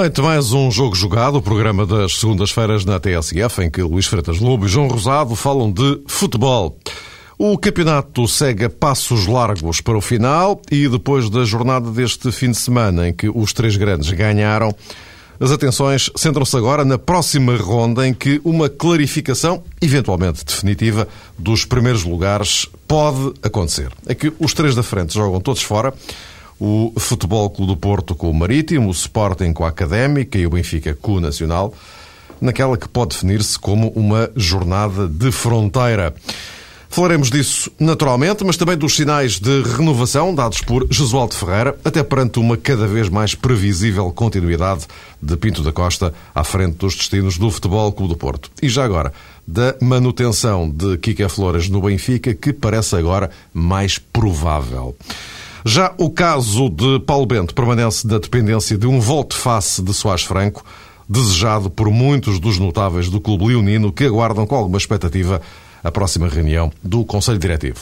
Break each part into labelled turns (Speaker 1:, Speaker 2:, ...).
Speaker 1: Noite, mais um jogo jogado, o programa das segundas-feiras na TSF, em que Luís Freitas Lobo e João Rosado falam de futebol. O campeonato segue a passos largos para o final e depois da jornada deste fim de semana em que os três grandes ganharam, as atenções centram-se agora na próxima ronda em que uma clarificação, eventualmente definitiva, dos primeiros lugares pode acontecer. É que os três da frente jogam todos fora o Futebol Clube do Porto com o Marítimo, o Sporting com a Académica e o Benfica com o Nacional, naquela que pode definir-se como uma jornada de fronteira. Falaremos disso naturalmente, mas também dos sinais de renovação dados por Josualdo Ferreira, até perante uma cada vez mais previsível continuidade de Pinto da Costa à frente dos destinos do Futebol Clube do Porto. E já agora, da manutenção de Kika Flores no Benfica, que parece agora mais provável. Já o caso de Paulo Bento permanece da dependência de um volte-face de Soares Franco, desejado por muitos dos notáveis do Clube Leonino que aguardam com alguma expectativa a próxima reunião do Conselho Diretivo.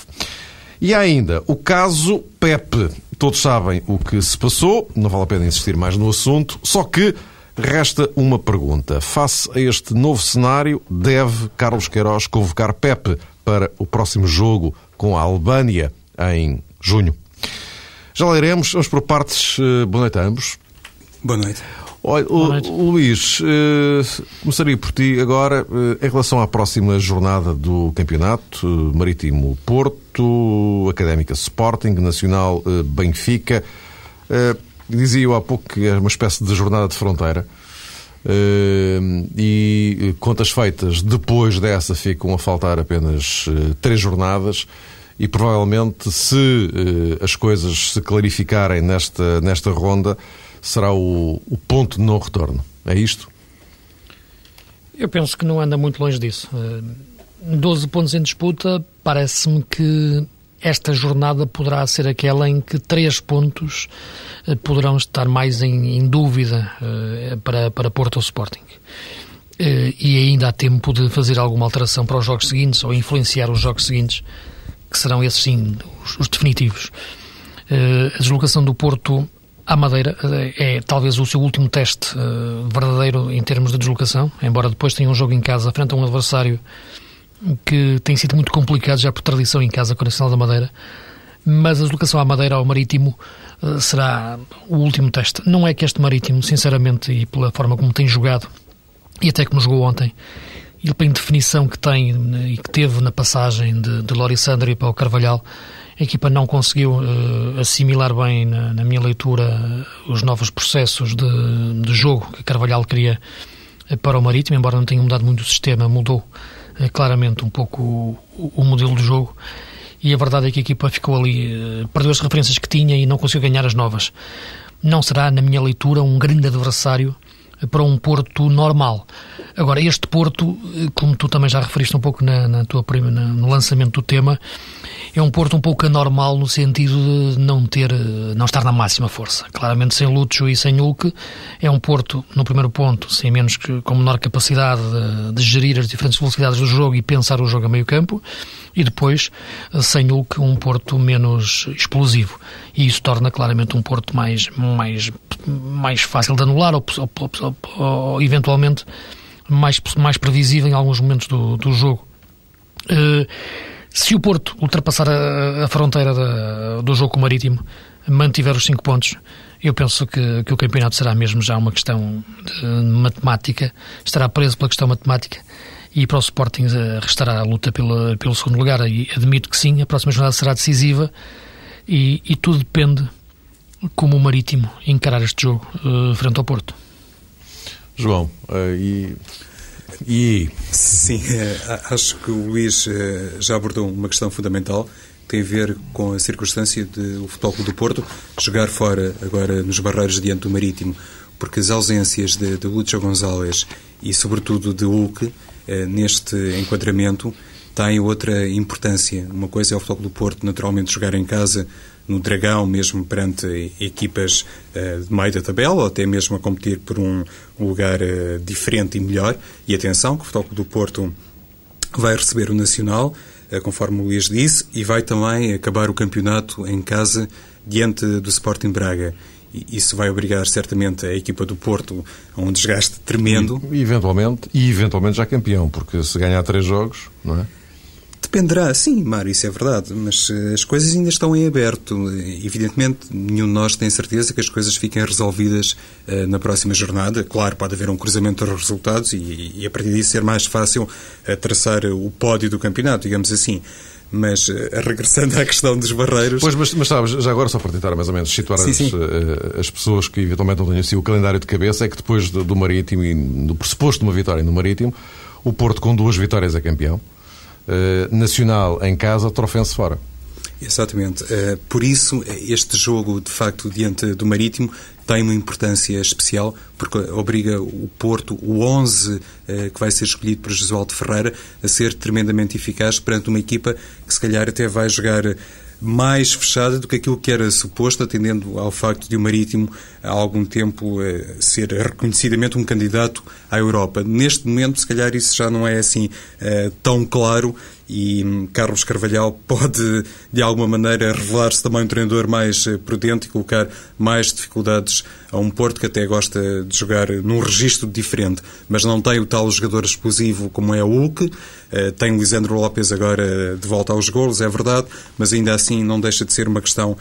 Speaker 1: E há ainda o caso Pepe. Todos sabem o que se passou, não vale a pena insistir mais no assunto, só que resta uma pergunta. Face a este novo cenário, deve Carlos Queiroz convocar Pepe para o próximo jogo com a Albânia em junho? Já lá iremos, vamos por partes. Eh, boa noite a ambos.
Speaker 2: Boa noite.
Speaker 1: Olha, Boa noite. O, Luís, eh, começaria por ti agora, eh, em relação à próxima jornada do campeonato, Marítimo Porto, Académica Sporting, Nacional Benfica. Dizia eu há pouco que é uma espécie de jornada de fronteira. E contas feitas depois dessa ficam a faltar apenas três jornadas e provavelmente se eh, as coisas se clarificarem nesta, nesta ronda, será o, o ponto de não retorno. É isto?
Speaker 3: Eu penso que não anda muito longe disso. 12 eh, pontos em disputa, parece-me que esta jornada poderá ser aquela em que três pontos eh, poderão estar mais em, em dúvida para, para Porto ou Sporting. E ainda há tempo de fazer alguma alteração para os jogos seguintes ou influenciar os jogos seguintes que serão esses sim os, os definitivos. Uh, a deslocação do Porto à Madeira uh, é talvez o seu último teste uh, verdadeiro em termos de deslocação, embora depois tenha um jogo em casa frente a um adversário que tem sido muito complicado já por tradição em casa com a Nacional da Madeira. Mas a deslocação à Madeira, ao Marítimo, será o último teste. Não é que este Marítimo, sinceramente, e pela forma como tem jogado, e até como jogou ontem, ele, pela definição que tem e que teve na passagem de, de Lori Sandri para o Carvalhal, a equipa não conseguiu uh, assimilar bem, na, na, minha leitura, os novos processos de, de jogo que Carvalhal queria uh, para o Marítimo, embora não tenha mudado muito o sistema, mudou uh, claramente um pouco o, o, modelo de jogo. E a verdade é que a equipa ficou ali, perdeu as referências que tinha e não conseguiu ganhar as novas. Não será, na minha leitura, um grande adversário para um Porto normal. Agora, este Porto, como tu também já referiste um pouco na, na tua prima, no lançamento do tema, é um Porto um pouco anormal no sentido de não ter, não estar na máxima força. Claramente sem Lúcio e sem Hulk, é um Porto, no primeiro ponto, sem menos que, com menor capacidade de, de gerir as diferentes velocidades do jogo e pensar o jogo a meio campo, e depois, sem Hulk, um Porto menos explosivo. E isso torna claramente um Porto mais, mais, mais fácil de anular ou, ou, ou, ou eventualmente mais, mais previsível em alguns momentos do, do jogo. Uh, se o Porto ultrapassar a, a fronteira da, do jogo marítimo, mantiver os 5 pontos, eu penso que, que, o campeonato será mesmo já uma questão matemática, estará preso pela questão matemática e para o Sporting uh, restará a luta pelo segundo lugar. E admito que sim, a próxima jornada será decisiva e, e tudo depende como o Marítimo encarar este jogo uh, frente ao Porto.
Speaker 1: João, uh, e, e.
Speaker 2: Sim, uh, acho que o Luís já abordou uma questão fundamental que tem a ver com a circunstância de o Futebol Clube do Porto jogar fora, agora nos barreiros diante do Marítimo, porque as ausências de, de Lúcio Gonzalez e, sobretudo, de Hulk neste enquadramento têm outra importância. Uma coisa é o Futebol do Porto, naturalmente, jogar em casa no Dragão, mesmo perante equipas uh, de meio da tabela, ou até mesmo a competir por um lugar uh, diferente e melhor. E atenção, que o Futebol do Porto vai receber o Nacional, uh, conforme o Luís disse, e vai também acabar o campeonato em casa diante do Sporting Braga. isso vai obrigar certamente a equipa do Porto a um desgaste tremendo.
Speaker 1: E, eventualmente, e eventualmente já campeão, porque se ganhar três jogos, não é?
Speaker 2: Dependerá, sim, Mário, isso é verdade, mas uh, as coisas ainda estão em aberto. Evidentemente, nenhum de nós tem certeza que as coisas fiquem resolvidas uh, na próxima jornada. Claro, pode haver um cruzamento dos resultados e, e a partir disso ser mais fácil uh, traçar o pódio do campeonato, digamos assim. Mas regressando à questão dos barreiros.
Speaker 1: Pois, mas, mas sabes, já agora só para tentar mais ou menos situar
Speaker 2: sim,
Speaker 1: as,
Speaker 2: sim.
Speaker 1: as, pessoas que eventualmente não tenham assim o calendário de cabeça, é que depois do, do Marítimo e do pressuposto de uma vitória no Marítimo, o Porto com duas vitórias é campeão. Uh, nacional em casa, Trofense fora.
Speaker 2: Exatamente. Uh, por isso, este jogo, de facto, diante do Marítimo, tem uma importância especial, porque obriga o Porto, o 11 uh, que vai ser escolhido por Josualdo Ferreira, a ser tremendamente eficaz perante uma equipa que, se calhar, até vai jogar mais fechada do que aquilo que era suposto, atendendo ao facto de o Marítimo há algum tempo eh, ser reconhecidamente um candidato à Europa. Neste momento, se calhar, isso já não é assim eh, tão claro e hum, Carlos Carvalhal pode, de alguma maneira, revelar-se também um treinador mais eh, prudente e colocar mais dificuldades a um Porto que até gosta de jogar num registro diferente, mas não tem o tal jogador explosivo como é o Hulk, tem o Lisandro Lopes agora de volta aos golos, é verdade, mas ainda assim não deixa de ser uma questão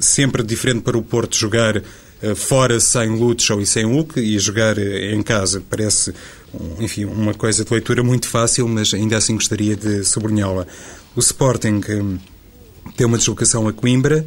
Speaker 2: sempre diferente para o Porto jogar eh, fora sem Lucho e sem Hulk e jogar eh, em casa. Parece, enfim, uma coisa de leitura muito fácil, mas ainda assim gostaria de sublinhá-la. O Sporting hum, tem uma deslocação a Coimbra.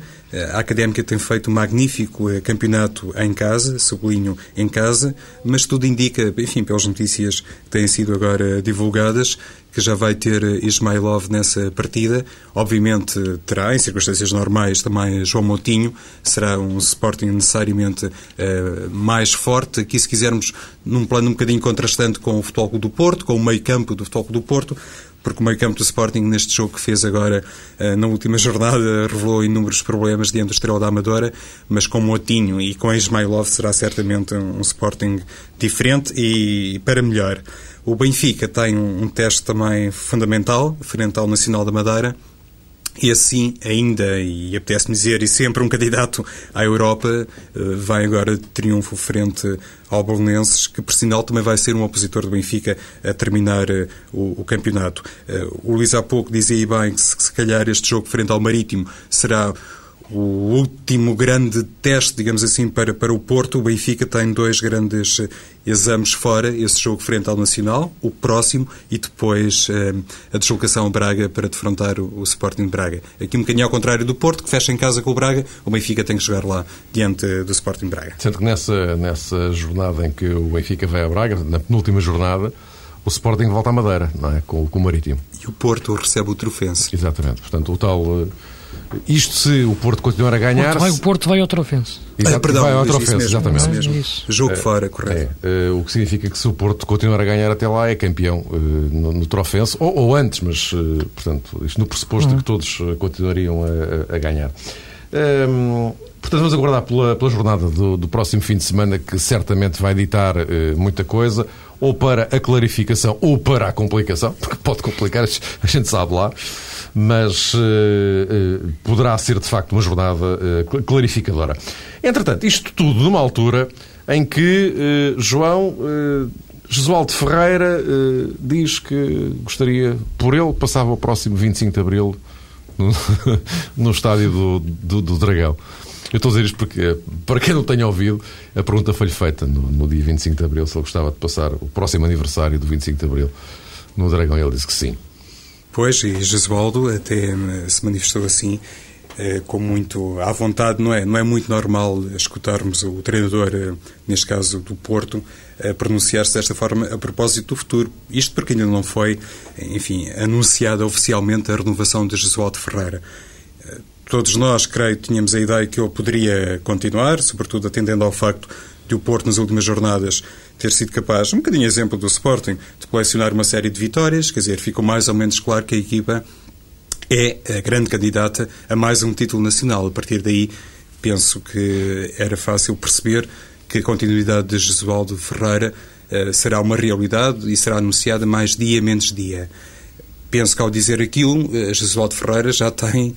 Speaker 2: A Académica tem feito um magnífico eh, campeonato em casa, sublinho em casa, mas tudo indica, enfim, pelas notícias que têm sido agora divulgadas, que já vai ter eh, Ismailov nessa partida. Obviamente terá, em circunstâncias normais, também João Moutinho. Será um Sporting necessariamente mais forte. Aqui, se quisermos, num plano um bocadinho contrastante com o Futebol do Porto, com o meio campo do Futebol do Porto, porque o meio campo do Sporting neste jogo que fez agora eh, na última jornada revelou inúmeros problemas diante do Estrela da Amadora, mas com Motinho e com Ismailov será certamente um Sporting diferente e para melhor. O Benfica tem um teste também fundamental frente ao Nacional da Madeira, e assim, ainda, e apetece-me dizer, e sempre um candidato à Europa, eh, vai agora de triunfo frente ao Bolonenses, que por sinal também vai ser um opositor do Benfica a terminar eh, o, o campeonato. Eh, o Luís há pouco dizia bem que se, se calhar este jogo frente ao Marítimo será o último grande teste, digamos assim, para, para o Porto. O Benfica tem dois grandes eh, exames fora, esse jogo frente ao Nacional, o próximo, e depois eh, a deslocação a Braga para defrontar o, o Sporting de Braga. Aqui um bocadinho ao contrário do Porto, que fecha em casa com o Braga, o Benfica tem que jogar lá diante do Sporting de Braga.
Speaker 1: Sendo que nessa, nessa jornada em que o Benfica vai a Braga, na penúltima jornada, o Sporting volta à Madeira, não é? Com, com o Marítimo.
Speaker 2: E o Porto recebe o Trofense.
Speaker 1: Exatamente. Portanto, o tal eh, isto se o Porto continuar a ganhar.
Speaker 3: Porto vai, o Porto vai outra ofensa.
Speaker 2: Exato, ah, perdão,
Speaker 1: vai
Speaker 2: outra
Speaker 1: ofensa, exatamente.
Speaker 2: Isso mesmo. Isso. Jogo é, fora, correto.
Speaker 1: É, uh, o que significa que se o Porto continuar a ganhar até lá é campeão uh, no, no Trofense, ou, ou, antes, mas, uh, portanto, isto no pressuposto uhum. de que todos continuariam a, a ganhar. Um, ehm, portanto, vamos aguardar pela, pela jornada do, do, próximo fim de semana, que certamente vai ditar muita coisa, ou para a clarificação ou para a complicação, porque pode complicar, a gente sabe lá mas uh, uh, poderá ser de facto uma jornada uh, clarificadora. Entretanto, isto tudo numa altura em que João Jesualdo Ferreira diz que gostaria, por ele, passava o próximo 25 de Abril no, no estádio do, do, do Dragão. Eu estou a dizer isto porque, para quem não tenha ouvido, a pergunta foi-lhe feita no, no, dia 25 de Abril se ele gostava de passar o próximo aniversário do 25 de Abril no Dragão. Ele disse que sim.
Speaker 2: Pois, e Jesualdo até eh, se manifestou assim, eh, com muito à vontade. Não é, não é muito normal escutarmos o treinador, eh, neste caso do Porto, pronunciar-se desta forma a propósito do futuro. Isto porque ainda não foi, enfim, anunciada oficialmente a renovação de Jesualdo Ferreira. Todos nós, creio, tínhamos a ideia que ele poderia continuar, sobretudo atendendo ao facto de o Porto, nas últimas jornadas, ter sido capaz, um bocadinho exemplo do Sporting, de colecionar uma série de vitórias, quer dizer, ficou mais ou menos claro que a equipa é a grande candidata a mais um título nacional. A partir daí, penso que era fácil perceber que a continuidade de Jesualdo Ferreira uh, será uma realidade e será anunciada mais dia menos dia. Penso que ao dizer aquilo, uh, Jesualdo Ferreira já tem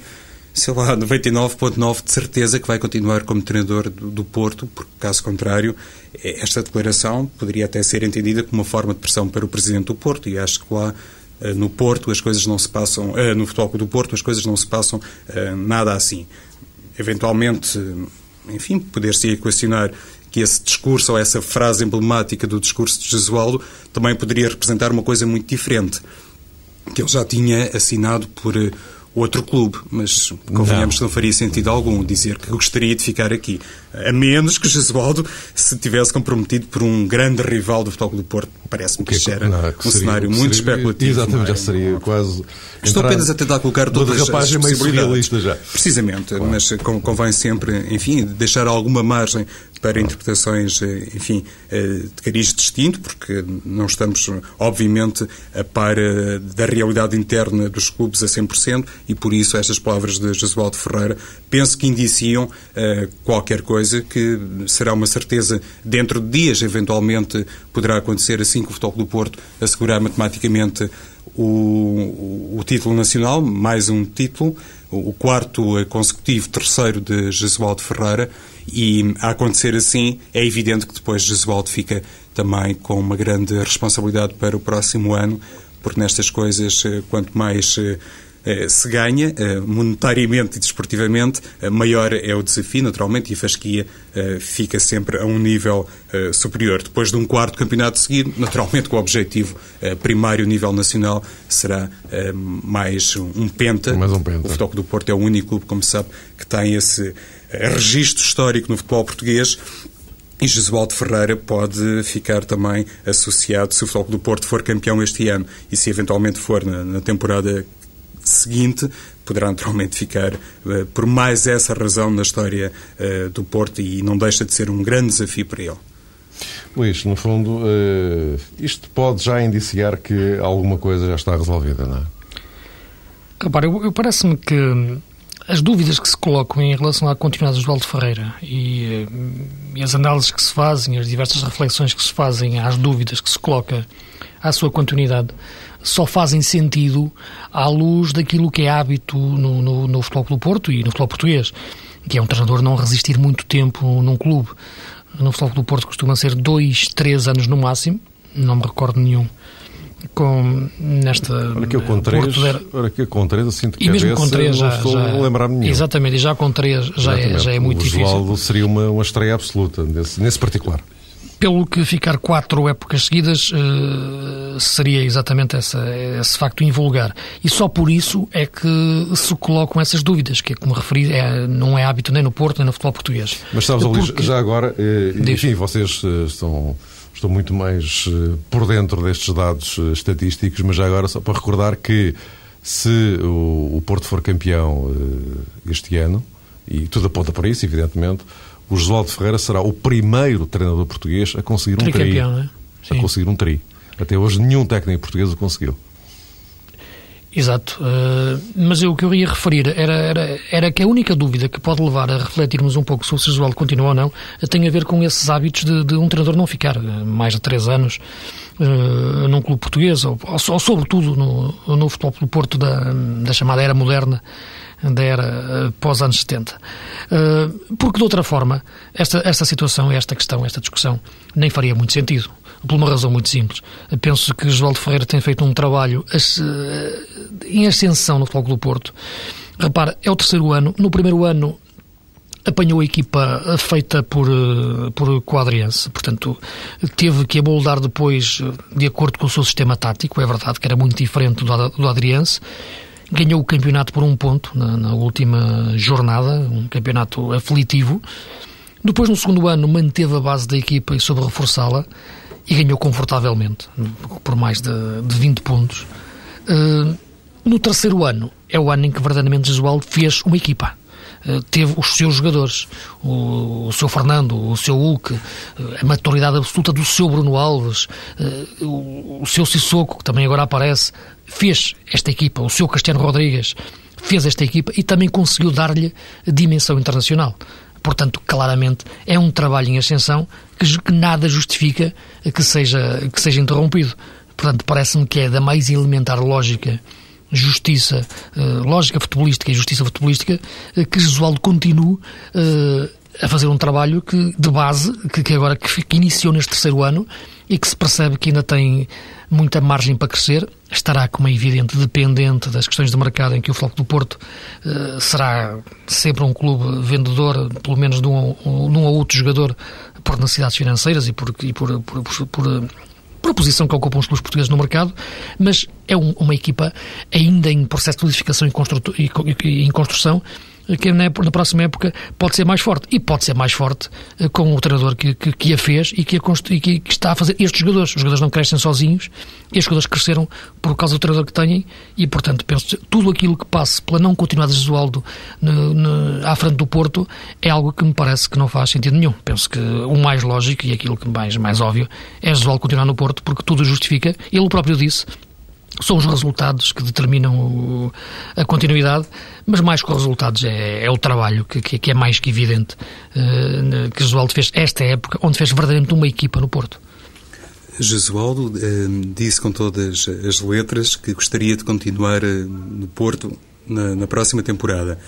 Speaker 2: sei lá, 99,9% de certeza que vai continuar como treinador do, do, Porto, porque, caso contrário, é, esta declaração poderia até ser entendida como uma forma de pressão para o Presidente do Porto, e acho que lá eh, no Porto as coisas não se passam, eh, no Futebol do Porto as coisas não se passam eh, nada assim. Eventualmente, enfim, poder-se equacionar que esse discurso ou essa frase emblemática do discurso de Jesualdo também poderia representar uma coisa muito diferente, que ele já tinha assinado por outro clube, mas convenhamos que não faria sentido algum dizer que gostaria de ficar aqui. A menos que Jesualdo se tivesse comprometido por um grande rival do Futebol do Porto. Parece-me que, que era não, que um seria, cenário muito seria, especulativo.
Speaker 1: Exatamente, é? já seria quase.
Speaker 2: Estou apenas a tentar colocar todas as possibilidades.
Speaker 1: já.
Speaker 2: Precisamente, claro. mas convém sempre, enfim, deixar alguma margem para interpretações, eh, enfim, eh, de cariz distinto, porque não estamos, obviamente, a par eh, da realidade interna dos clubes a 100%, e por isso estas palavras de Jesualdo Ferreira penso que indiciam qualquer coisa que será uma certeza dentro de dias, eventualmente poderá acontecer assim que o Futebol do Porto assegurar matematicamente o, o, título nacional, mais um título, o quarto consecutivo, terceiro de Jesualdo Ferreira, e a acontecer assim, é evidente que depois Jesualdo fica também com uma grande responsabilidade para o próximo ano, porque nestas coisas, eh, quanto mais eh, se ganha, monetariamente e desportivamente, maior é o desafio, naturalmente, e a fasquia fica sempre a um nível superior. Depois de um quarto campeonato seguido, naturalmente, com o objetivo primário, nível nacional, será mais um penta.
Speaker 1: Mais um penta.
Speaker 2: O Futebol do Porto é o único clube, como sabe, que tem esse registro histórico no futebol português e Jesualdo Ferreira pode ficar também associado se o Futebol do Porto for campeão este ano e se eventualmente for na, na temporada seguinte, poderá naturalmente ficar uh, por mais essa razão na história uh, do Porto e não deixa de ser um grande desafio para ele.
Speaker 1: Luís, no fundo, uh, isto pode já indiciar que alguma coisa já está resolvida, não é?
Speaker 3: Repare, eu, eu parece-me que as dúvidas que se colocam em relação à continuidade do Oswaldo Ferreira e, eh, e, as análises que se fazem, as diversas reflexões que se fazem às dúvidas que se coloca à sua continuidade, só fazem sentido à luz daquilo que é hábito no, no, no futebol do Porto e no futebol português, que é um treinador não resistir muito tempo num clube. No futebol do Porto costuma ser dois, três anos no máximo, não me recordo nenhum com nesta
Speaker 1: Ora que eu com três, ora que eu com três assim de
Speaker 3: e mesmo com três já,
Speaker 1: estou
Speaker 3: já,
Speaker 1: a lembrar-me nenhum.
Speaker 3: Exatamente, e já com três já, é, já é muito
Speaker 1: o
Speaker 3: difícil.
Speaker 1: seria uma, uma estreia absoluta nesse, nesse particular.
Speaker 3: Pelo que ficar quatro épocas seguidas uh, seria exatamente essa, esse facto invulgar. E só por isso é que se colocam essas dúvidas, que, é como referi, é, não é hábito nem no Porto nem no futebol português.
Speaker 1: Mas sabes, Porque... já agora, eh, enfim, vocês eh, estão estou muito mais por dentro destes dados estatísticos, mas já agora só para recordar que se o, o Porto for campeão este ano, e tudo aponta para isso, evidentemente, o Josualdo Ferreira será o primeiro treinador português a conseguir um tri.
Speaker 3: É?
Speaker 1: A conseguir um tri. Até hoje nenhum técnico português o conseguiu.
Speaker 3: Exato. Uh, mas eu, o que eu ia referir era, era, era, que a única dúvida que pode levar a refletirmos um pouco sobre se o Josualdo continua ou não tem a ver com esses hábitos de, de um treinador não ficar eh, mais de três anos uh, num clube português, ou, ou, ou sobretudo no, no futebol do Porto da, da chamada era moderna, da era pós-anos 70. Porque, de outra forma, esta, esta situação, esta questão, esta discussão, nem faria muito sentido por uma razão muito simples. Penso que Josualdo Ferreira tem feito um trabalho em ascensão no Futebol do Porto. Repara, é o terceiro ano. No primeiro ano apanhou a equipa feita por, por Quadriense, portanto, teve que aboldar depois de acordo com o seu sistema tático, é verdade que era muito diferente do, do Adriense, ganhou o campeonato por um ponto na, na última jornada, um campeonato aflitivo, depois no segundo ano manteve a base da equipa e soube reforçá-la, e ganhou confortavelmente, por mais de, de 20 pontos. Uh, no terceiro ano, é o ano em que verdadeiramente Jesualdo fez uma equipa. Uh, teve os seus jogadores, o, o seu Fernando, o seu Hulk, uh, a maturidade absoluta do seu Bruno Alves, o, o seu Sissoko, que também agora aparece, fez esta equipa, o seu Cristiano Rodrigues fez esta equipa e também conseguiu dar-lhe dimensão internacional. Portanto, claramente, é um trabalho em ascensão que, que nada justifica que seja, que seja interrompido. Portanto, parece-me que é da mais elementar lógica justiça, lógica futebolística e justiça futebolística, que Jesualdo continue a fazer um trabalho que, de base, que, que agora que, que, iniciou neste terceiro ano e que se percebe que ainda tem muita margem para crescer. Estará, como é evidente, dependente das questões de mercado em que o Floco do Porto uh, será sempre um clube vendedor, pelo menos de um, um, um ou outro jogador, por necessidades financeiras e por, e por, por, por, por por posição que ocupam os clubes portugueses no mercado, mas é um, uma equipa ainda em processo de modificação e, e, e em construção que na, próxima época pode ser mais forte. E pode ser mais forte uh, com o treinador que, que, que, a fez e, que, a que, que, está a fazer estes jogadores. Os jogadores não crescem sozinhos, estes jogadores cresceram por causa do treinador que têm e, portanto, penso tudo aquilo que passe pela não continuidade de Jesualdo à frente do Porto é algo que me parece que não faz sentido nenhum. Penso que o mais lógico e aquilo que mais, mais óbvio é Jesualdo continuar no Porto porque tudo justifica. Ele próprio disse são os resultados que determinam o, a continuidade, mas mais que os resultados é, é o trabalho que, que, é mais que evidente uh, que Jesualdo fez esta época, onde fez verdadeiramente uma equipa no Porto.
Speaker 2: Jesualdo eh, disse com todas as letras que gostaria de continuar eh, no Porto na, na próxima temporada.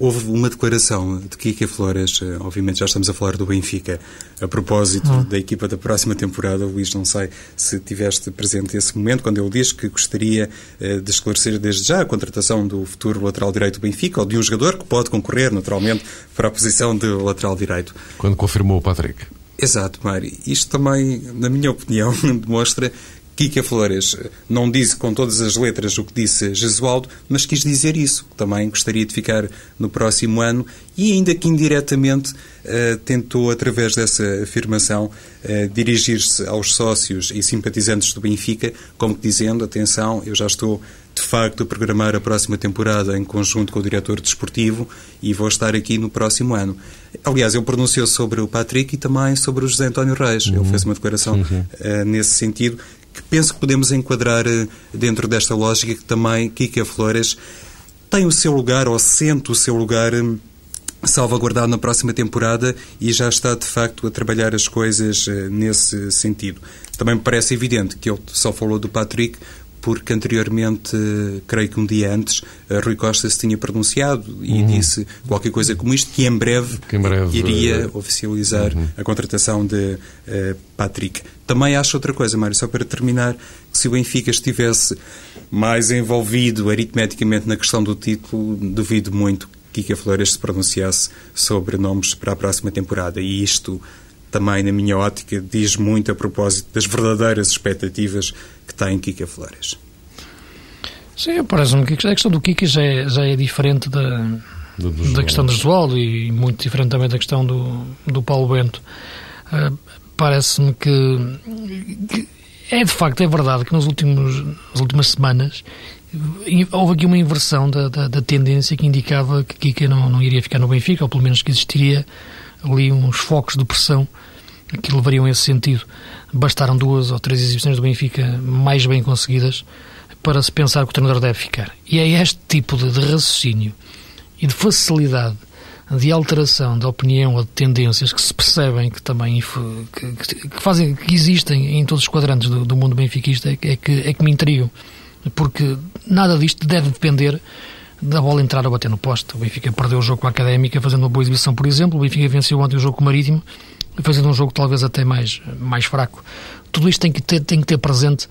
Speaker 2: Houve uma declaração de Kika Flores, eh, obviamente já estamos a falar do Benfica, a propósito hum. da equipa da próxima temporada. Luís, não sei se tiveste presente esse momento, quando ele diz que gostaria eh, de esclarecer desde já a contratação do futuro lateral direito do Benfica, ou de um jogador que pode concorrer, naturalmente, para a posição de lateral direito.
Speaker 1: Quando confirmou o Patrick.
Speaker 2: Exato, Mário. Isto também, na minha opinião, demonstra Kika Flores não disse com todas as letras o que disse Jesualdo, mas quis dizer isso. Também gostaria de ficar no próximo ano e, ainda que indiretamente, uh, tentou, através dessa afirmação, uh, dirigir-se aos sócios e simpatizantes do Benfica, como que dizendo: atenção, eu já estou de facto a programar a próxima temporada em conjunto com o diretor desportivo e vou estar aqui no próximo ano. Aliás, ele pronunciou sobre o Patrick e também sobre o José António Reis. Uhum. Ele fez uma declaração uhum. uh, nesse sentido que penso que podemos enquadrar eh, dentro desta lógica que também Kika Flores tem o seu lugar, ou sente o seu lugar eh, salvaguardado na próxima temporada e já está de facto a trabalhar as coisas eh, nesse sentido. Também me parece evidente que ele só falou do Patrick porque anteriormente, creio que um dia antes, Rui Costa se tinha pronunciado e uhum. disse qualquer coisa como isto, que em breve, que em breve iria uh... oficializar uhum. a contratação de uh, Patrick. Também acho outra coisa, Mário, só para terminar, que se o Benfica estivesse mais envolvido aritmeticamente na questão do título, duvido muito que Kika Flores se pronunciasse sobre nomes para a próxima temporada. E isto também, na minha ótica, diz muito a propósito das verdadeiras expectativas que tem Kika Flores.
Speaker 3: Sim, parece-me que a questão do Kika já é, já é diferente da, da questão do Josualdo e muito diferente também da questão do, do Paulo Bento. Uh, parece-me que, que, é de facto, é verdade que nos últimos, nas últimas semanas houve aqui uma inversão da, da, da tendência que indicava que Kika não, não iria ficar no Benfica, ou pelo menos que existiria ali uns focos de pressão que levariam esse sentido. Bastaram duas ou três exibições do Benfica mais bem conseguidas para se pensar que o treinador deve ficar. E é este tipo de, de raciocínio e de facilidade de alteração de opinião ou de tendências que se percebem que também que, que fazem que existem em todos os quadrantes do, do mundo benfiquista é, é, que, é que me intrigam porque nada disto deve depender da bola entrar a bater no poste. O Benfica perdeu o jogo com a Académica fazendo uma boa exibição, por exemplo. O Benfica venceu ontem o jogo com o Marítimo, fazendo um jogo talvez até mais, mais fraco. Tudo isto tem que, ter, tem que ter presente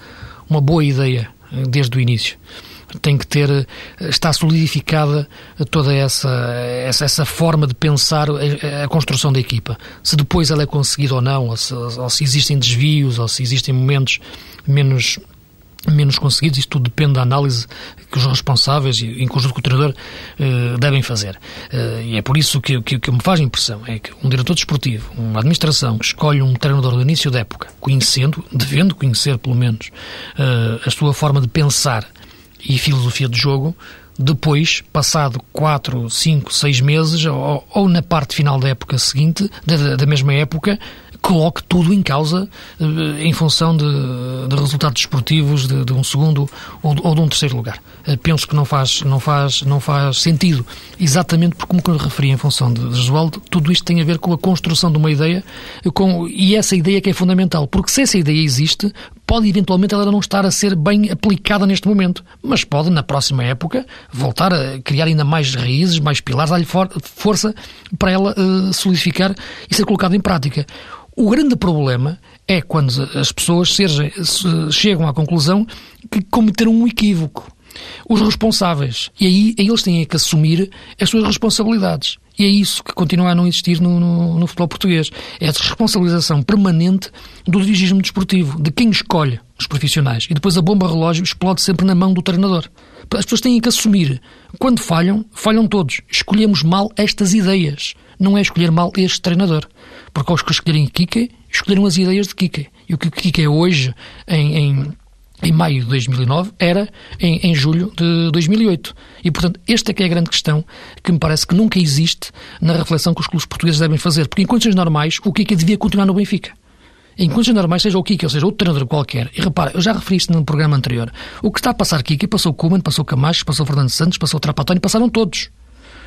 Speaker 3: uma boa ideia eh, desde o início. Tem que ter, eh, está solidificada toda essa, essa, essa forma de pensar a, a, construção da equipa. Se depois ela é conseguida ou não, ou se, ou se existem desvios, ou se existem momentos menos menos conseguidos, isto tudo depende da análise que os responsáveis, em conjunto com o treinador, eh, devem fazer. Eh, e é por isso que, que, que me faz impressão é que um diretor desportivo, uma administração escolhe um treinador no início da época, conhecendo, devendo conhecer pelo menos, eh, a sua forma de pensar e filosofia de jogo, depois, passado 4, 5, 6 meses, ou, ou, na parte final da época seguinte, da, da mesma época, coloque tudo em causa eh, em função de, de resultados desportivos de, de, um segundo ou de, ou de, um terceiro lugar. Eh, penso que não faz, não faz, não faz sentido, exatamente porque, como eu referi em função de Josualdo, tudo isto tem a ver com a construção de uma ideia com, e essa ideia que é fundamental, porque se essa ideia existe, pode eventualmente ela não estar a ser bem aplicada neste momento, mas pode, na próxima época, voltar a criar ainda mais raízes, mais pilares, dar-lhe for força para ela uh, solidificar e ser colocada em prática. O grande problema é quando as pessoas chegam à conclusão que cometeram um equívoco. Os responsáveis. E aí eles têm que assumir as suas responsabilidades. E é isso que continua a não existir no, no, no futebol português. É a responsabilização permanente do dirigismo desportivo, de quem escolhe os profissionais. E depois a bomba relógio explode sempre na mão do treinador. As pessoas têm que assumir. Quando falham, falham todos. Escolhemos mal estas ideias. Não é escolher mal este treinador. Porque aos que escolherem Kike, escolheram as ideias de Kike. E o que Kike é hoje, em, em em maio de 2009 era em, em, julho de 2008. E, portanto, esta é que é a grande questão que me parece que nunca existe na reflexão que os clubes portugueses devem fazer. Porque em condições normais, o Kika devia continuar no Benfica. Em condições normais, seja o Kika, ou seja, outro treinador qualquer. E repara, eu já referi isto no programa anterior. O que está a passar Kika, passou Kuman, passou Camacho, passou Fernando Santos, passou o Trapatónio, passaram todos.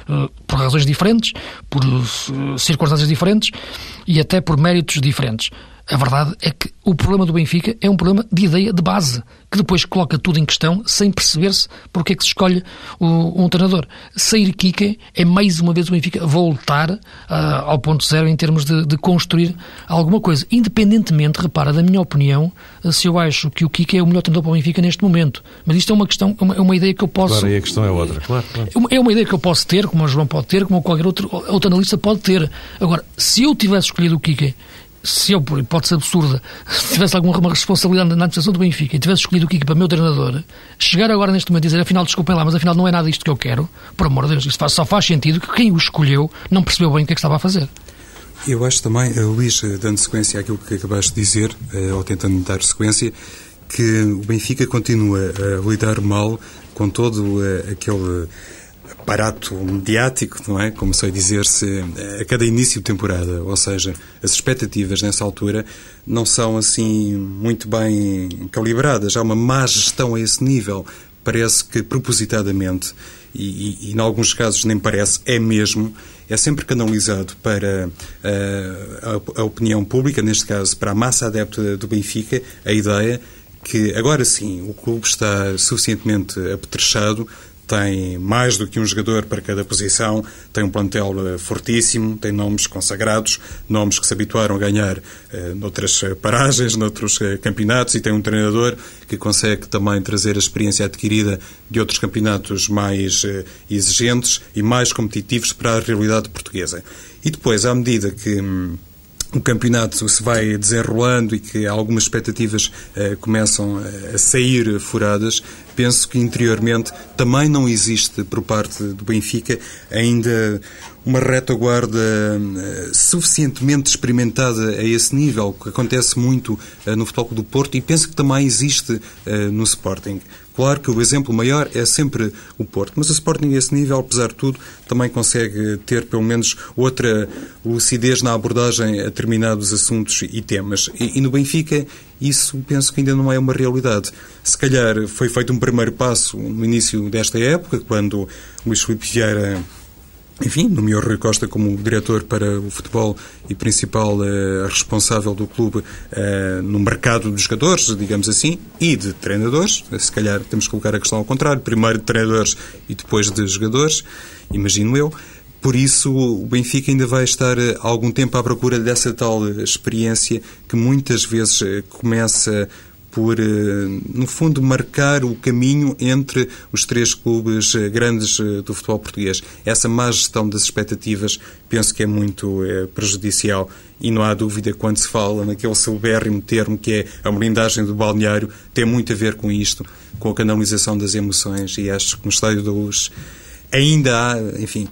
Speaker 3: Uh, por razões diferentes, por uh, circunstâncias diferentes e até por méritos diferentes. A verdade é que o problema do Benfica é um problema de ideia de base, que depois coloca tudo em questão sem perceber-se porque é que se escolhe o, um treinador. Sair Kike é mais uma vez o Benfica voltar uh, ao ponto zero em termos de, de, construir alguma coisa. Independentemente, repara, da minha opinião, se eu acho que o Kike é o melhor treinador para o Benfica neste momento. Mas isto é uma questão, é uma, é uma ideia que eu posso.
Speaker 1: Claro, e a questão é outra, claro, claro.
Speaker 3: É uma ideia que eu posso ter, como o João pode ter, como qualquer outro, outro analista pode ter. Agora, se eu tivesse escolhido o Kike se eu, por hipótese absurda, tivesse alguma responsabilidade na administração do Benfica e tivesse escolhido o Kiki para meu treinador, chegar agora neste momento e dizer, afinal, desculpem lá, mas afinal não é nada isto que eu quero, por amor de Deus, isso faz, só faz sentido que quem o escolheu não percebeu bem o que é que estava a fazer.
Speaker 2: Eu acho também, eh, Luís, eh, dando sequência àquilo que acabaste de dizer, eh, ou tentando dar sequência, que o Benfica continua a lidar mal com todo aquele aparato mediático, não é? Como sei dizer-se, a cada início de temporada. Ou seja, as expectativas nessa altura não são assim muito bem calibradas. Há uma má gestão a esse nível. Parece que propositadamente, e, e, e em alguns casos nem parece, é mesmo, é sempre canalizado para uh, a, a opinião pública, neste caso para a massa adepta do Benfica, a ideia que agora sim o clube está suficientemente apetrechado tem mais do que um jogador para cada posição, tem um plantel eh, fortíssimo, tem nomes consagrados, nomes que se habituaram a ganhar uh, noutras eh, paragens, noutros uh, campeonatos, e tem um treinador que consegue também trazer a experiência adquirida de outros campeonatos mais uh, exigentes e mais competitivos para a realidade portuguesa. E depois, à medida que. Hum, o campeonato se vai desenrolando e que algumas expectativas uh, começam a sair furadas, penso que interiormente também não existe por parte do Benfica ainda uma retaguarda uh, suficientemente experimentada a esse nível, que acontece muito uh, no Futebol do Porto e penso que também existe no Sporting. Claro que o exemplo maior é sempre o Porto, mas o Sporting, a esse nível, apesar de tudo, também consegue ter pelo menos outra lucidez na abordagem a determinados assuntos e temas. E, e no Benfica, isso penso que ainda não é uma realidade. Se calhar foi feito um primeiro passo no início desta época, quando Luís Filipe Vieira enfim, nomeou Rui Costa como diretor para o futebol e principal uh, responsável do clube uh, no mercado dos jogadores, digamos assim, e de treinadores. Se calhar temos que colocar a questão ao contrário: primeiro de treinadores e depois de jogadores, imagino eu. Por isso, o Benfica ainda vai estar eh, algum tempo à procura dessa tal experiência que muitas vezes começa por, eh, no fundo, marcar o caminho entre os três clubes eh, grandes eh, do futebol português. Essa má gestão das expectativas penso que é muito prejudicial e não há dúvida quando se fala naquele celebérrimo termo que é a blindagem do balneário, tem muito a ver com isto, com a canalização das emoções e acho que no Estádio da Luz ainda há, enfim,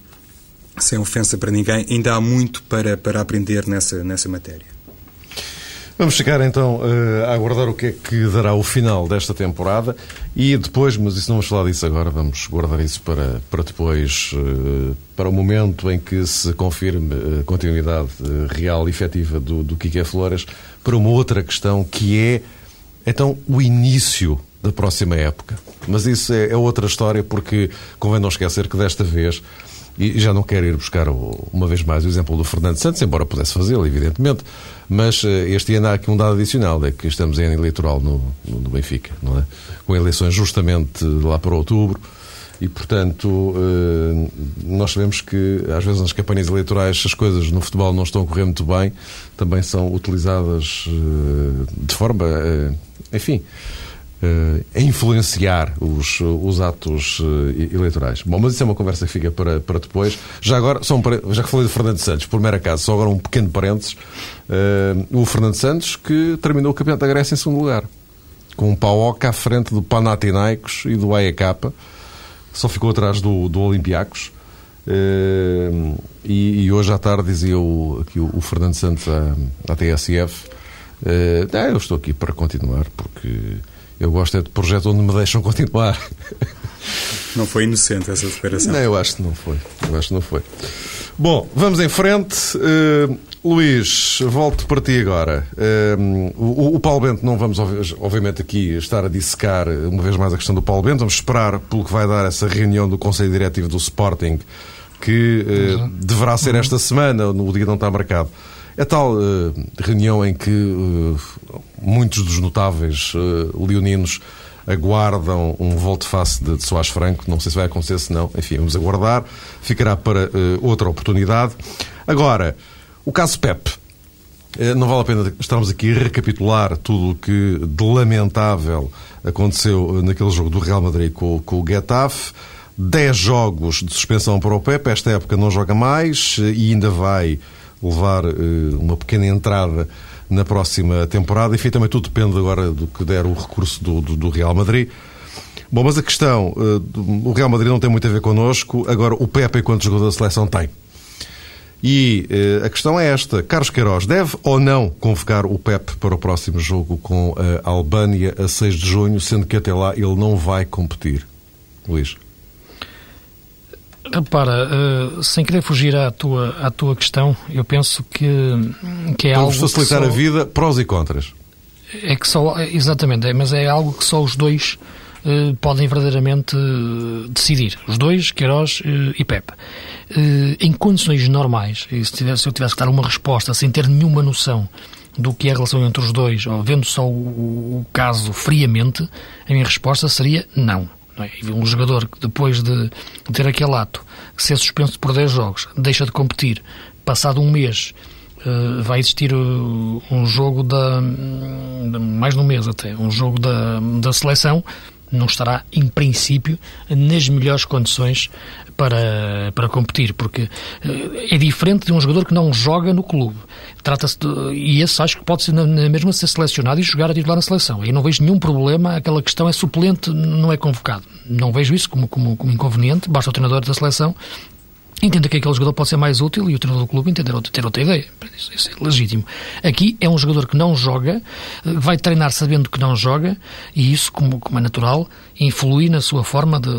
Speaker 2: sem ofensa para ninguém, ainda há muito para, para aprender nessa, nessa matéria.
Speaker 1: Vamos ficar então eh, a aguardar o que é que dará o final desta temporada e depois, mas isso não vamos falar disso agora, vamos guardar isso para, para depois, eh, para o momento em que se confirme a continuidade eh, real e efetiva do, do Kike Flores, para uma outra questão que é então o início da próxima época. Mas isso é, é outra história porque convém não esquecer que desta vez E já não quero ir buscar, uma vez mais, o exemplo do Fernando Santos, embora pudesse fazê-lo, evidentemente, mas eh, este ano há aqui um dado adicional, é que estamos em ano eleitoral no, no Benfica, não é? Com eleições justamente lá para outubro, e, portanto, eh, nós sabemos que, às vezes, nas campanhas eleitorais, as coisas no futebol não estão a correr muito bem, também são utilizadas eh, de forma, enfim, influenciar os, os atos uh, eleitorais. Bom, mas isso é uma conversa que fica para, para depois. Já agora, só um, já que falei de Fernando Santos, por mero acaso, só agora um pequeno parênteses. Uh, o Fernando Santos que terminou o Campeonato da Grécia em segundo lugar, com um PAOK à frente do Panathinaikos e do AEK, só ficou atrás do, do Olympiacos. Uh, e, e, hoje à tarde dizia o, aqui o, o Fernando Santos à, à TSF: uh, ah, Eu estou aqui para continuar porque eu gosto é de projetos onde me deixam continuar.
Speaker 2: Não foi inocente essa declaração.
Speaker 1: Não, eu acho que não foi. Eu acho que não foi. Bom, vamos em frente. Uh, Luís, volto para ti agora. Uh, o, o, Paulo Bento, não vamos, obviamente, aqui estar a dissecar uma vez mais a questão do Paulo Bento. Vamos esperar pelo que vai dar essa reunião do Conselho Diretivo do Sporting, que uh, deverá ser esta semana, no dia não está marcado. É tal uh, reunião em que uh, muitos dos notáveis uh, leoninos aguardam um volte-face de, de Soares Franco. Não sei se vai acontecer, se não. Enfim, vamos aguardar. Ficará para outra oportunidade. Agora, o caso Pep. Não vale a pena estarmos aqui a recapitular tudo o que de lamentável aconteceu naquele jogo do Real Madrid com, com o Getafe. 10 jogos de suspensão para o Pep. Esta época não joga mais e ainda vai levar uh, uma pequena entrada na próxima temporada. Enfim, também tudo depende agora do que der o recurso do, do, do Real Madrid. Bom, mas a questão, uh, o Real Madrid não tem muito a ver connosco, agora o Pepe, enquanto jogador da seleção, tem. E uh, a questão é esta: Carlos Queiroz deve ou não convocar o Pep para o próximo jogo com a Albânia a 6 de junho, sendo que até lá ele não vai competir? Luís.
Speaker 3: Repara, uh, sem querer fugir à tua, à tua questão, eu penso que, que é
Speaker 1: Vamos
Speaker 3: algo.
Speaker 1: facilitar
Speaker 3: só,
Speaker 1: a vida, prós e contras.
Speaker 3: É que só. Exatamente, é, mas é algo que só os dois uh, podem verdadeiramente uh, decidir. Os dois, Queiroz e Pepe. em condições normais, e se, tivesse, se eu tivesse que dar uma resposta sem ter nenhuma noção do que é a relação entre os dois, ou vendo só o, o caso friamente, a minha resposta seria não é? Um jogador que depois de ter aquele ato, ser suspenso por 10 jogos, deixa de competir, passado um mês, Uh, vai existir uh, um jogo da. mais de um mês até, um jogo da, da seleção, não estará, em princípio, nas melhores condições para, para competir, porque eh, é diferente de um jogador que não joga no clube. Trata-se e esse acho que pode ser na, mesma ser selecionado e jogar a titular na seleção. Aí não vejo nenhum problema, aquela questão é suplente, não é convocado. Não vejo isso como, como, como inconveniente, basta o treinador da seleção entenda que aquele jogador pode ser mais útil e o treinador do clube entender ter outra ideia. Isso, isso, é legítimo. Aqui é um jogador que não joga, vai treinar sabendo que não joga e isso, como, como é natural, influi na sua forma de,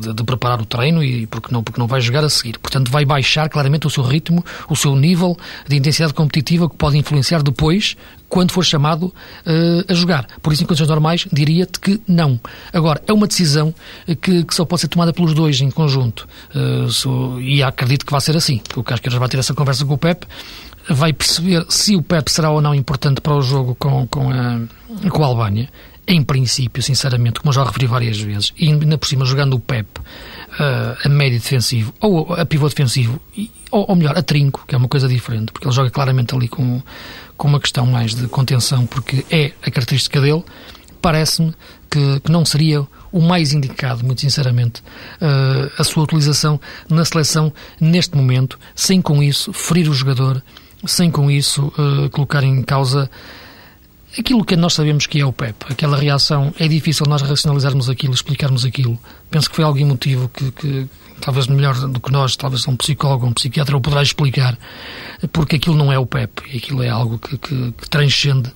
Speaker 3: de, de, preparar o treino e porque não, porque não vai jogar a seguir. Portanto, vai baixar claramente o seu ritmo, o seu nível de intensidade competitiva que pode influenciar depois quando for chamado uh, a jogar. Por isso, em condições normais, diria-te que não. Agora, é uma decisão que, que, só pode ser tomada pelos dois em conjunto. Uh, e acredito que vai ser assim. O Casqueiras vai ter essa conversa com o Pep, vai perceber se o Pep será ou não importante para o jogo com, com, a, com a Albânia. Em princípio, sinceramente, como já referi várias vezes, e ainda por cima jogando o Pep uh, a médio defensivo ou a pivô defensivo, ou, ou melhor, a trinco, que é uma coisa diferente, porque ele joga claramente ali com com uma questão mais de contenção, porque é a característica dele, parece-me que, que, não seria o mais indicado, muito sinceramente, uh, a sua utilização na seleção neste momento, sem com isso ferir o jogador, sem com isso uh, colocar em causa aquilo que nós sabemos que é o PEP, aquela reação, é difícil nós racionalizarmos aquilo, explicarmos aquilo. Penso que foi algo emotivo que, que talvez melhor do que nós, talvez um psicólogo, um psiquiatra o poderá explicar, porque aquilo não é o PEP, aquilo é algo que, que, que transcende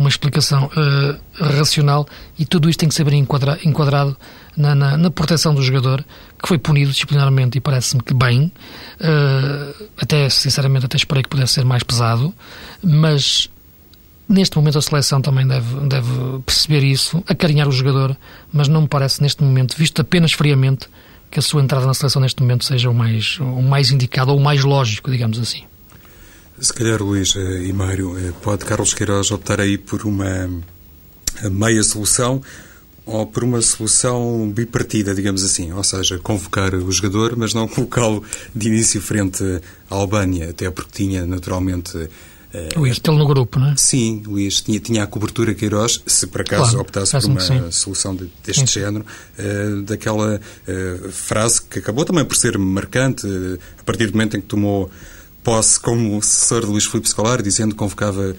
Speaker 3: uma explicação uh, racional e tudo isto tem que ser bem enquadra, enquadrado na, na, na, proteção do jogador, que foi punido disciplinarmente e parece-me que bem, uh, até sinceramente até esperei que pudesse ser mais pesado, mas Neste momento a seleção também deve, deve perceber isso, acarinhar o jogador, mas não me parece neste momento, visto apenas friamente, que a sua entrada na seleção neste momento seja o mais, o mais indicado ou o mais lógico, digamos assim.
Speaker 2: Se calhar, Luís eh, e Mário, eh, pode Carlos Queiroz optar aí por uma meia solução ou por uma solução bipartida, digamos assim, ou seja, convocar o jogador, mas não colocá-lo de início frente à Albânia, até porque tinha naturalmente
Speaker 3: o Luís, tê-lo no grupo, não é?
Speaker 2: Sim, Luís tinha, tinha a cobertura Queiroz, se por acaso claro, optasse por uma solução de, deste sim. género, uh, daquela uh, frase que acabou também por ser marcante, uh, a partir do momento em que tomou posse como sucessor de Luís Filipe Scolari, dizendo que convocava,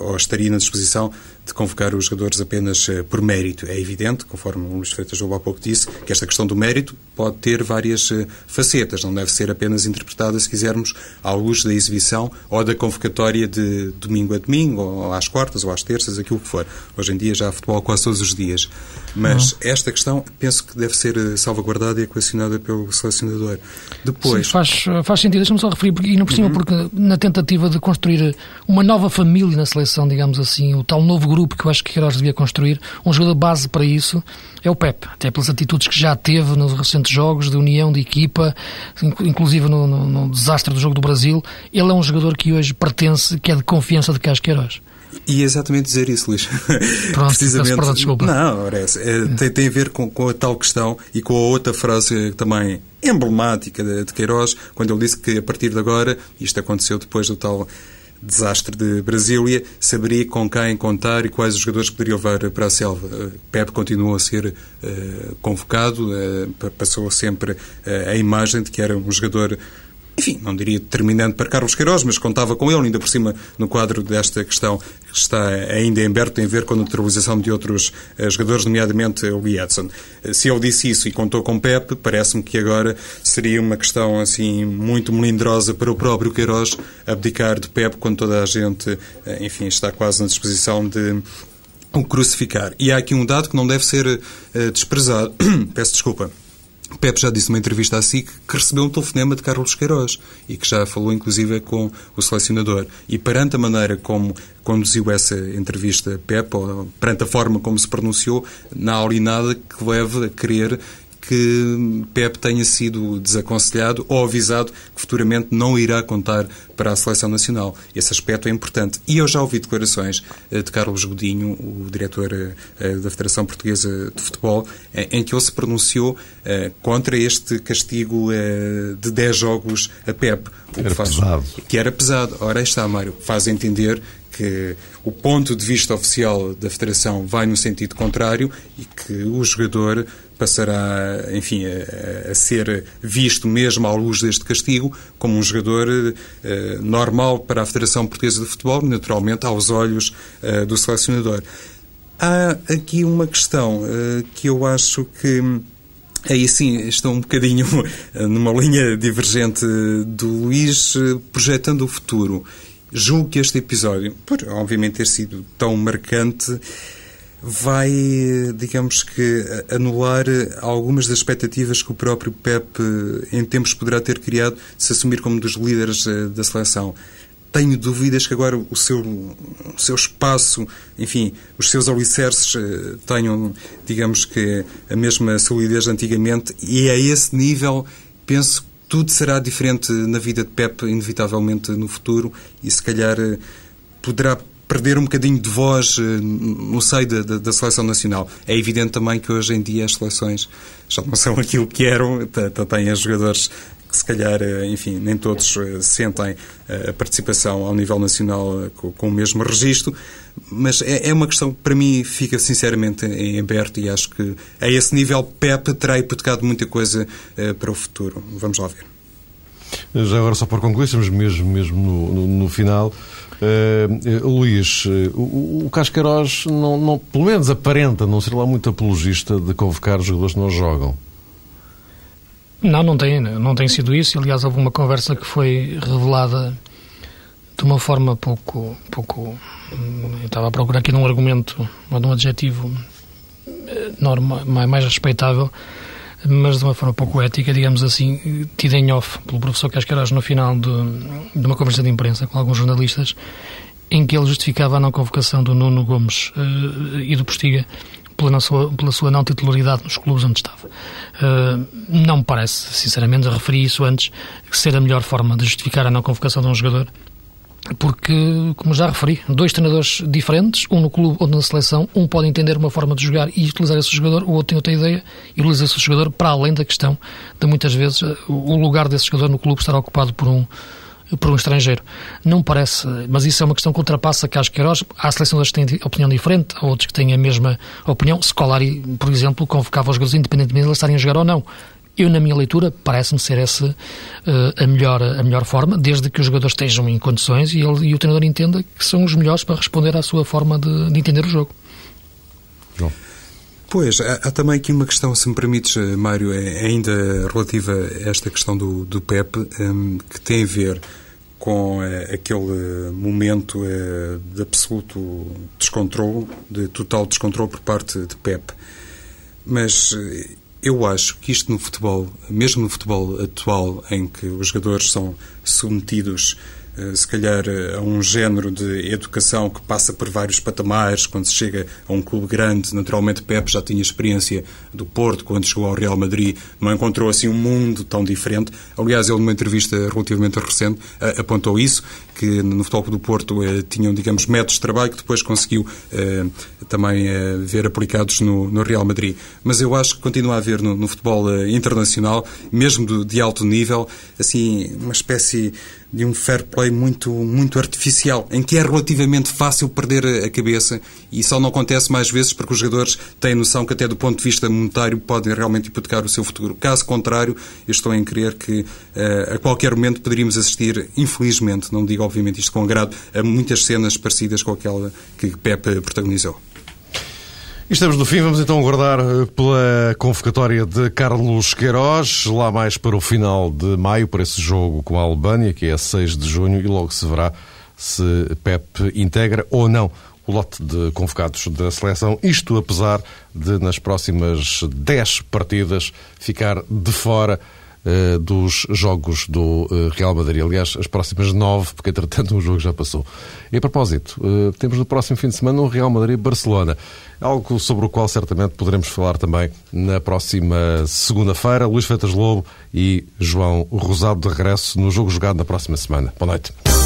Speaker 2: ou estaria na disposição de convocar os jogadores apenas uh, por mérito. É evidente, conforme o Luís Freitas Lobo há pouco disse, que esta questão do mérito pode ter várias uh, facetas, não deve ser apenas interpretada, se quisermos, à luz da exibição ou da convocatória de domingo a domingo, ou às quartas ou às terças, aquilo que for. Hoje em dia já há futebol quase todos os dias. Mas uhum. esta questão penso que deve ser eh, salvaguardada e equacionada pelo selecionador.
Speaker 3: Depois... Sim, faz, faz sentido. Deixa-me só referir, porque, e não por cima, uhum. porque na tentativa de construir uma nova família na seleção, digamos assim, o tal novo grupo grupo que eu acho que Queiroz devia construir, um jogador base para isso é o Pep, até pelas atitudes que já teve nos recentes jogos de união de equipa, inclusive no, no, no desastre do jogo do Brasil. Ele é um jogador que hoje pertence, que é de confiança de Carlos Queiroz.
Speaker 2: E exatamente dizer isso, Luís.
Speaker 3: Pronto, Precisamente. Perdão, desculpa.
Speaker 2: Não, parece. É, tem, tem a ver com, com a tal questão e com a outra frase também emblemática de, de Queiroz, quando ele disse que a partir de agora, isto aconteceu depois do tal desastre de Brasília, saberia com quem contar e quais os jogadores poderiam levar para a selva. Uh, Pep continuou a ser uh, convocado, uh, passou sempre a imagem de que era um jogador enfim, não diria determinante para Carlos Queiroz, mas contava com ele, ainda por cima, no quadro desta questão que está ainda em aberto, tem a ver com a neutralização de outros uh, jogadores, nomeadamente o Edson. Uh, se ele disse isso e contou com Pep, parece-me que agora seria uma questão assim muito melindrosa para o próprio Queiroz abdicar de Pep quando toda a gente, uh, enfim, está quase na disposição de o crucificar. E há aqui um dado que não deve ser desprezado. Peço desculpa. Pepe já disse numa entrevista à SIC que recebeu um telefonema de Carlos Queiroz e que já falou inclusive com o selecionador. E perante a maneira como conduziu essa entrevista Pepe, ou perante a forma como se pronunciou, não há ali nada que leve a crer que Pep tenha sido desaconselhado ou avisado que futuramente não irá contar para a seleção nacional. Esse aspecto é importante. E eu já ouvi declarações eh, de Carlos Godinho, o diretor eh, da Federação Portuguesa de Futebol, eh, em que ele se pronunciou contra este castigo de 10 jogos a Pep.
Speaker 1: Que era faz, pesado.
Speaker 2: Que era pesado. Ora, aí está, Mário. Faz entender que o ponto de vista oficial da Federação vai no sentido contrário e que o jogador passará, enfim, a, a, ser visto mesmo à luz deste castigo como um jogador uh, normal para a Federação Portuguesa de Futebol, naturalmente aos olhos uh, do selecionador. Há aqui uma questão uh, que eu acho que Aí sim, estou um bocadinho numa linha divergente do Luís, projetando o futuro. Julgo que este episódio, por obviamente ter sido tão marcante, vai, digamos que, anular algumas das expectativas que o próprio Pep em tempos poderá ter criado se assumir como dos líderes eh, da seleção. Tenho dúvidas que agora o seu, o seu espaço, enfim, os seus alicerces eh, tenham, digamos que, a mesma solidez de antigamente e a esse nível penso tudo será diferente na vida de Pep, inevitavelmente no futuro e se calhar eh, poderá perder um bocadinho de voz eh, no seio da, da, da, seleção nacional. É evidente também que hoje em dia as seleções já não são aquilo que eram, têm as jogadores se calhar, eh, enfim, nem todos eh, sentem a participação ao nível nacional com, o mesmo registro, mas é, é, uma questão que para mim fica sinceramente em aberto e acho que a esse nível PEP terá hipotecado muita coisa para o futuro. Vamos lá ver.
Speaker 1: Já agora, só para concluir, estamos mesmo, mesmo no, no, no final. Uh, Luís, o, o Casqueiroz, não, não, pelo menos aparenta não ser lá muito apologista de convocar jogadores que não jogam.
Speaker 3: Não, não tem, não tem sido isso. Aliás, houve uma conversa que foi revelada de uma forma pouco. pouco eu estava a procurar aqui num argumento ou num adjetivo normal, mais respeitável mas de uma forma pouco ética, digamos assim, tida em off pelo professor Cascaraz no final de, de uma conversa de imprensa com alguns jornalistas, em que ele justificava a não convocação do Nuno Gomes uh, e do Postiga pela sua, pela sua não titularidade nos clubes onde estava. Uh, não me parece, sinceramente, referi isso antes, ser a melhor forma de justificar a não convocação de um jogador porque, como já referi, dois treinadores diferentes, um no clube, outro na seleção, um pode entender uma forma de jogar e utilizar esse jogador, o outro tem outra ideia e utiliza esse jogador para além da questão de muitas vezes o lugar desse jogador no clube estar ocupado por um por um estrangeiro. Não parece, mas isso é uma questão que ultrapassa Carlos Queiroz. Há selecionadores que têm opinião diferente, há outros que têm a mesma opinião. Scolari, por exemplo, convocava os jogadores independentemente de eles estarem a jogar ou não. Eu, na minha leitura, parece-me ser essa uh, a, melhor, a melhor forma, desde que os jogadores estejam em condições e, ele, e o treinador entenda que são os melhores para responder à sua forma de, de entender o jogo.
Speaker 2: João. Pois, há, há, também aqui uma questão, se me permites, eh, Mário, é ainda relativa a esta questão do, do PEP, um, ehm, que tem a ver com é, aquele momento de absoluto descontrole, de total descontrole por parte de Pep. Mas eu acho que isto no futebol, mesmo no futebol atual, em que os jogadores são submetidos eh, se calhar eh, a um género de educação que passa por vários patamares. Quando se chega a um clube grande, naturalmente Pep já tinha experiência do Porto, quando chegou ao Real Madrid, não encontrou assim um mundo tão diferente. Aliás, ele numa entrevista relativamente recente apontou isso, que no Futebol do Porto eh, tinham, digamos, métodos de trabalho que depois conseguiu eh, também eh, ver aplicados no, no, Real Madrid. Mas eu acho que continua a haver no, futebol eh, internacional, mesmo de alto nível, assim, uma espécie de um fair play muito, muito artificial, em que é relativamente fácil perder a cabeça e só não acontece mais vezes porque os jogadores têm noção que até do ponto de vista monetário podem realmente hipotecar o seu futuro. Caso contrário, eu estou em crer que uh, a qualquer momento poderíamos assistir, infelizmente, não digo obviamente isto com agrado, a muitas cenas parecidas com aquela que Pepe protagonizou.
Speaker 1: Estamos no fim, vamos então aguardar eh, pela convocatória de Carlos Queiroz, lá mais para o final de maio, para esse jogo com a Albânia, que é 6 de junho, e logo se verá se Pep integra ou não o lote de convocados da seleção, isto apesar de nas próximas 10 partidas ficar de fora uh, dos jogos do uh, Real Madrid. Aliás, as próximas 9, porque entretanto um jogo já passou. E a propósito, uh, temos no próximo fim de semana um Real Madrid-Barcelona. Algo sobre o qual certamente poderemos falar também na próxima segunda-feira. Luís Feitas Lobo e João Rosado de regresso no jogo jogado na próxima semana. Boa noite.